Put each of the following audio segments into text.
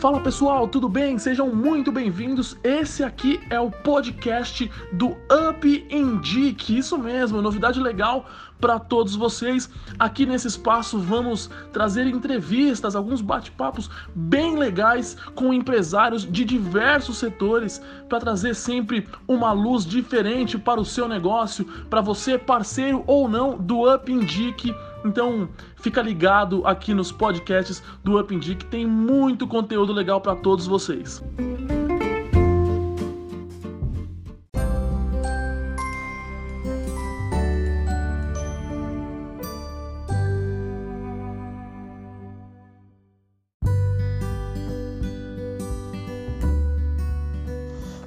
Fala pessoal, tudo bem? Sejam muito bem-vindos. Esse aqui é o podcast do Up Indique. Isso mesmo, novidade legal para todos vocês. Aqui nesse espaço vamos trazer entrevistas, alguns bate-papos bem legais com empresários de diversos setores para trazer sempre uma luz diferente para o seu negócio, para você parceiro ou não do Up Indique então, fica ligado aqui nos podcasts do Up que tem muito conteúdo legal para todos vocês.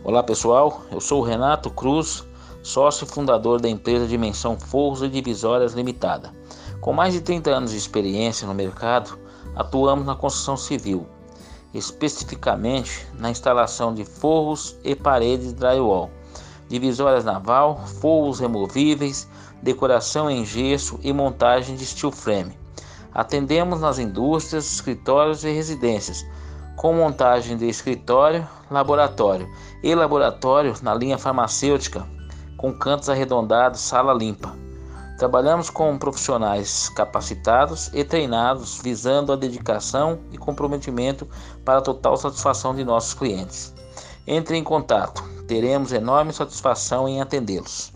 Olá pessoal, eu sou o Renato Cruz, sócio fundador da empresa Dimensão Forros e Divisórias Limitada. Com mais de 30 anos de experiência no mercado, atuamos na construção civil, especificamente na instalação de forros e paredes drywall, divisórias naval, forros removíveis, decoração em gesso e montagem de steel frame. Atendemos nas indústrias, escritórios e residências, com montagem de escritório, laboratório e laboratório na linha farmacêutica, com cantos arredondados, sala limpa. Trabalhamos com profissionais capacitados e treinados, visando a dedicação e comprometimento para a total satisfação de nossos clientes. Entre em contato, teremos enorme satisfação em atendê-los.